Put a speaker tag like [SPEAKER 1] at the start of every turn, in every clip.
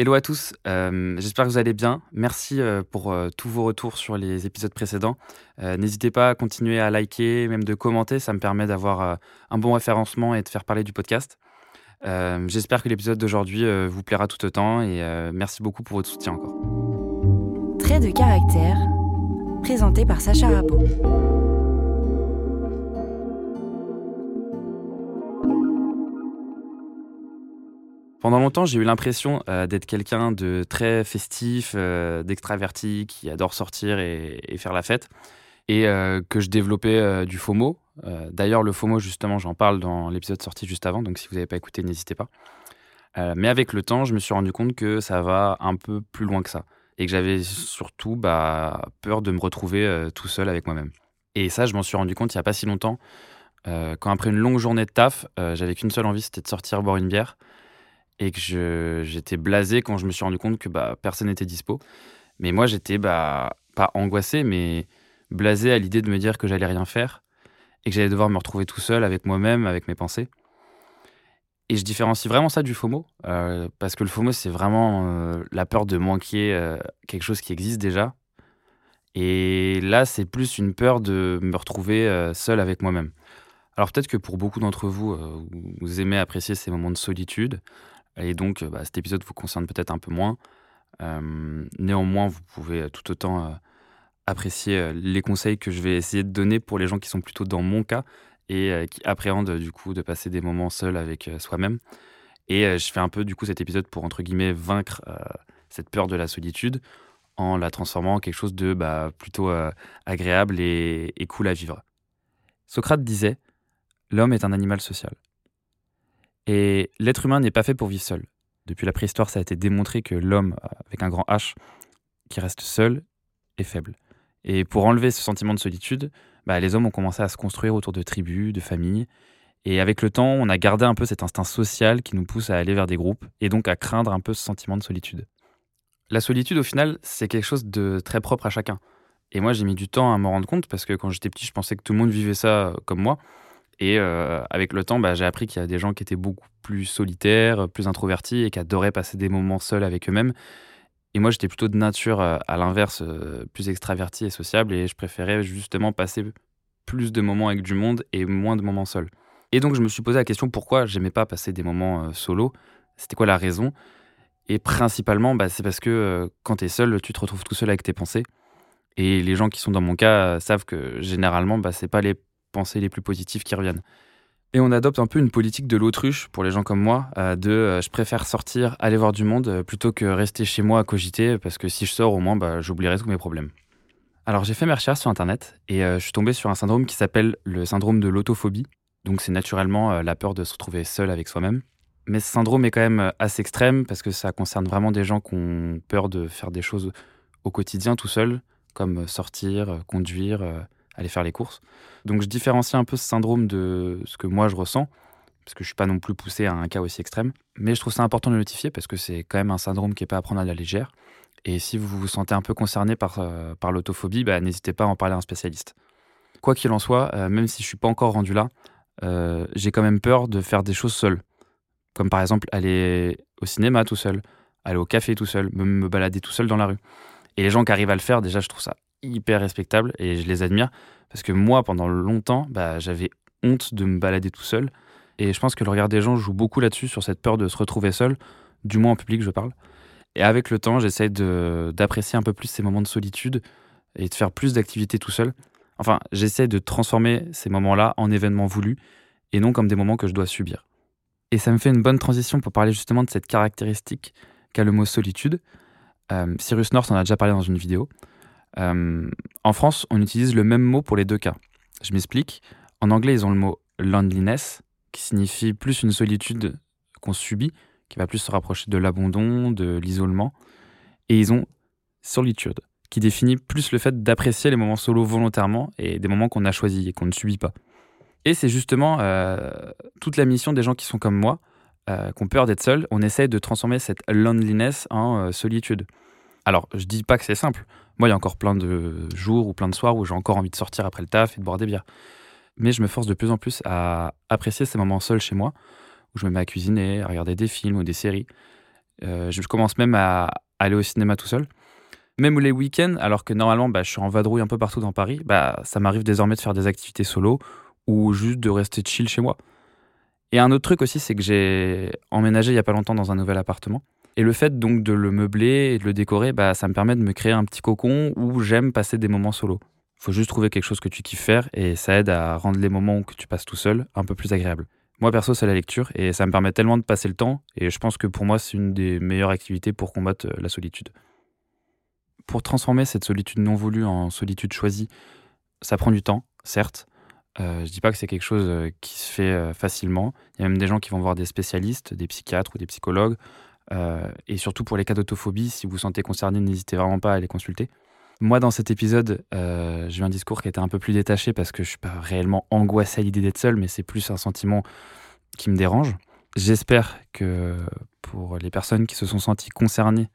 [SPEAKER 1] Hello à tous, euh, j'espère que vous allez bien. Merci euh, pour euh, tous vos retours sur les épisodes précédents. N'hésitez pas à continuer à liker, même de commenter, ça me permet d'avoir un bon référencement et de faire parler du podcast. j'espère que l'épisode d'aujourd'hui vous plaira tout autant et merci beaucoup pour votre soutien encore.
[SPEAKER 2] Trait de caractère, présenté par Sacha Rabot.
[SPEAKER 1] Pendant longtemps, j'ai eu l'impression euh, d'être quelqu'un de très festif, euh, d'extraverti, qui adore sortir et, faire la fête, et euh, que je développais du FOMO. D'ailleurs, le FOMO, justement, j'en parle dans l'épisode sorti juste avant, donc si vous n'avez pas écouté, n'hésitez pas. mais avec le temps, je me suis rendu compte que ça va un peu plus loin que ça, et que j'avais surtout bah, peur de me retrouver tout seul avec moi-même. Et ça, je m'en suis rendu compte il n'y a pas si longtemps, quand après une longue journée de taf, j'avais qu'une seule envie, c'était de sortir boire une bière et que j'étais blasé quand je me suis rendu compte que bah, personne n'était dispo. Mais moi, j'étais bah, pas angoissé, mais blasé à l'idée de me dire que j'allais rien faire et que j'allais devoir me retrouver tout seul avec moi-même, avec mes pensées. Et je différencie vraiment ça du FOMO, euh, parce que le FOMO, c'est vraiment euh, la peur de manquer euh, quelque chose qui existe déjà. Et là, c'est plus une peur de me retrouver seul avec moi-même. Alors peut-être que pour beaucoup d'entre vous, vous aimez apprécier ces moments de solitude, et donc, bah, cet épisode vous concerne peut-être un peu moins. néanmoins, vous pouvez tout autant apprécier les conseils que je vais essayer de donner pour les gens qui sont plutôt dans mon cas et qui appréhendent du coup de passer des moments seuls avec soi-même. Et je fais un peu du coup cet épisode pour entre guillemets vaincre cette peur de la solitude en la transformant en quelque chose de bah, plutôt agréable et cool à vivre. Socrate disait L'homme est un animal social. Et l'être humain n'est pas fait pour vivre seul. Depuis la préhistoire, ça a été démontré que l'homme, avec un grand H, qui reste seul, est faible. Et pour enlever ce sentiment de solitude, bah, les hommes ont commencé à se construire autour de tribus, de familles. Et avec le temps, on a gardé un peu cet instinct social qui nous pousse à aller vers des groupes et donc à craindre un peu ce sentiment de solitude. La solitude, au final, c'est quelque chose de très propre à chacun. Et moi, j'ai mis du temps à m'en rendre compte parce que quand j'étais petit, je pensais que tout le monde vivait ça comme moi. Et euh, avec le temps, bah, j'ai appris qu'il y a des gens qui étaient beaucoup plus solitaires, plus introvertis et qui adoraient passer des moments seuls avec eux-mêmes. Et moi, j'étais plutôt de nature, euh, à l'inverse, euh, plus extraverti et sociable. Et je préférais justement passer plus de moments avec du monde et moins de moments seuls. Et donc, je me suis posé la question pourquoi j'aimais pas passer des moments solo? C'était quoi la raison? Et principalement, bah, c'est parce que quand tu es seul, tu te retrouves tout seul avec tes pensées. Et les gens qui sont dans mon cas savent que généralement, bah, c'est pas les pensées les plus positives qui reviennent. Et on adopte un peu une politique de l'autruche pour les gens comme moi, euh, de euh, je préfère sortir, aller voir du monde, euh, plutôt que rester chez moi à cogiter, parce que si je sors, au moins, bah, j'oublierai tous mes problèmes. Alors j'ai fait mes recherches sur Internet et je suis tombé sur un syndrome qui s'appelle le syndrome de l'autophobie. Donc c'est naturellement la peur de se retrouver seul avec soi-même. Mais ce syndrome est quand même assez extrême parce que ça concerne vraiment des gens qui ont peur de faire des choses au quotidien tout seul, comme sortir, conduire, aller faire les courses. Donc je différencie un peu ce syndrome de ce que moi je ressens, parce que je suis pas non plus poussé à un cas aussi extrême. Mais je trouve ça important de le notifier parce que c'est quand même un syndrome qui n'est pas à prendre à la légère. Et si vous vous sentez un peu concerné par, euh, par l'autophobie, bah, n'hésitez pas à en parler à un spécialiste. Quoi qu'il en soit, euh, même si je suis pas encore rendu là, euh, j'ai quand même peur de faire des choses seul. Comme par exemple aller au cinéma tout seul, aller au café tout seul, me, me balader tout seul dans la rue. Et les gens qui arrivent à le faire, déjà, je trouve ça hyper respectable et je les admire parce que moi, pendant longtemps, bah, j'avais honte de me balader tout seul. Et je pense que le regard des gens joue beaucoup là-dessus, sur cette peur de se retrouver seul, du moins en public, je parle. Et avec le temps, j'essaie d'apprécier un peu plus ces moments de solitude et de faire plus d'activités tout seul. Enfin, j'essaie de transformer ces moments-là en événements voulus et non comme des moments que je dois subir. Et ça me fait une bonne transition pour parler justement de cette caractéristique qu'a le mot solitude. Euh, Cyrus North en a déjà parlé dans une vidéo. Euh, en France, on utilise le même mot pour les deux cas. Je m'explique. En anglais, ils ont le mot loneliness, qui signifie plus une solitude qu'on subit, qui va plus se rapprocher de l'abandon, de l'isolement. Et ils ont solitude, qui définit plus le fait d'apprécier les moments solo volontairement et des moments qu'on a choisis et qu'on ne subit pas. Et c'est justement euh, toute la mission des gens qui sont comme moi, euh, qui ont peur d'être seuls. On essaie de transformer cette loneliness en solitude. Alors, je dis pas que c'est simple. Moi, il y a encore plein de jours ou plein de soirs où j'ai encore envie de sortir après le taf et de boire des bières. Mais je me force de plus en plus à apprécier ces moments seuls chez moi, où je me mets à cuisiner, à regarder des films ou des séries. je commence même à aller au cinéma tout seul. Même les week-ends, alors que normalement bah, je suis en vadrouille un peu partout dans Paris, bah, ça m'arrive désormais de faire des activités solo ou juste de rester chill chez moi. Et un autre truc aussi, c'est que j'ai emménagé il y a pas longtemps dans un nouvel appartement. Et le fait donc de le meubler et de le décorer, bah, ça me permet de me créer un petit cocon où j'aime passer des moments solo. Faut juste trouver quelque chose que tu kiffes faire et ça aide à rendre les moments que tu passes tout seul un peu plus agréables. Moi perso, c'est la lecture et ça me permet tellement de passer le temps et je pense que pour moi, c'est une des meilleures activités pour combattre la solitude. Pour transformer cette solitude non voulue en solitude choisie, ça prend du temps, certes, euh, je dis pas que c'est quelque chose euh, qui se fait euh, facilement. Il y a même des gens qui vont voir des spécialistes, des psychiatres ou des psychologues. Et surtout pour les cas d'autophobie, si vous vous sentez concerné, n'hésitez vraiment pas à les consulter. Moi, dans cet épisode, j'ai eu un discours qui était un peu plus détaché parce que je suis pas réellement angoissé à l'idée d'être seul, mais c'est plus un sentiment qui me dérange. J'espère que pour les personnes qui se sont senties concernées,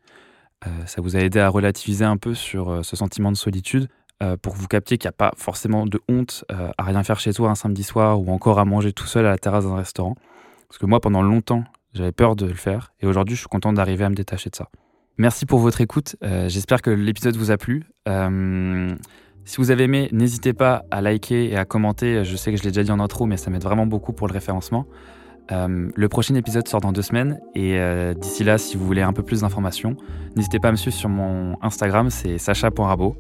[SPEAKER 1] ça vous a aidé à relativiser un peu sur ce sentiment de solitude. Euh, pour que vous captiez qu'il n'y a pas forcément de honte euh, à rien faire chez toi un samedi soir ou encore à manger tout seul à la terrasse d'un restaurant. Parce que moi, pendant longtemps, j'avais peur de le faire et aujourd'hui, je suis content d'arriver à me détacher de ça. Merci pour votre écoute. Euh, j'espère que l'épisode vous a plu. si vous avez aimé, n'hésitez pas à liker et à commenter. Je sais que je l'ai déjà dit en intro, mais ça m'aide vraiment beaucoup pour le référencement. le prochain épisode sort dans deux semaines et d'ici là, si vous voulez un peu plus d'informations, n'hésitez pas à me suivre sur mon Instagram, c'est sacha.rabo.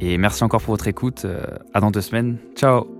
[SPEAKER 1] Et merci encore pour votre écoute. Euh, à dans deux semaines. Ciao